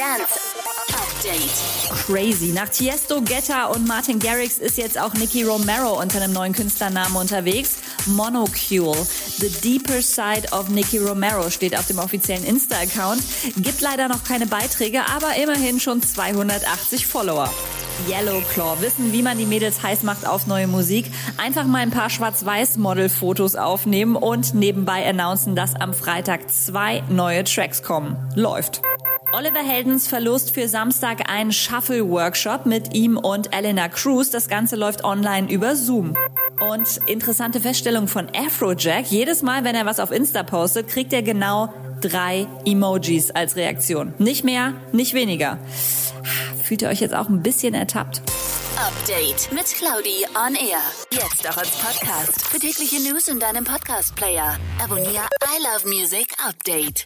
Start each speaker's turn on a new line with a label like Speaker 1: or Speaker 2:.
Speaker 1: Dance Update.
Speaker 2: Crazy. Nach Tiesto, Guetta und Martin Garrix ist jetzt auch Nicky Romero unter einem neuen Künstlernamen unterwegs. Monocule. The Deeper Side of Nicky Romero steht auf dem offiziellen Insta-Account. Gibt leider noch keine Beiträge, aber immerhin schon 280 Follower. Yellow Claw wissen, wie man die Mädels heiß macht auf neue Musik. Einfach mal ein paar Schwarz-Weiß-Model-Fotos aufnehmen und nebenbei announcen, dass am Freitag zwei neue Tracks kommen. Läuft. Oliver Heldens verlost für Samstag einen Shuffle-Workshop mit ihm und Elena Cruz. Das Ganze läuft online über Zoom. Und interessante Feststellung von Afrojack. Jedes Mal, wenn er was auf Insta postet, kriegt er genau drei Emojis als Reaktion. Nicht mehr, nicht weniger. Fühlt ihr euch jetzt auch ein bisschen ertappt?
Speaker 1: Update mit Claudi on Air. Jetzt auch als Podcast. Für tägliche News in deinem Podcast-Player. Abonniere I Love Music Update.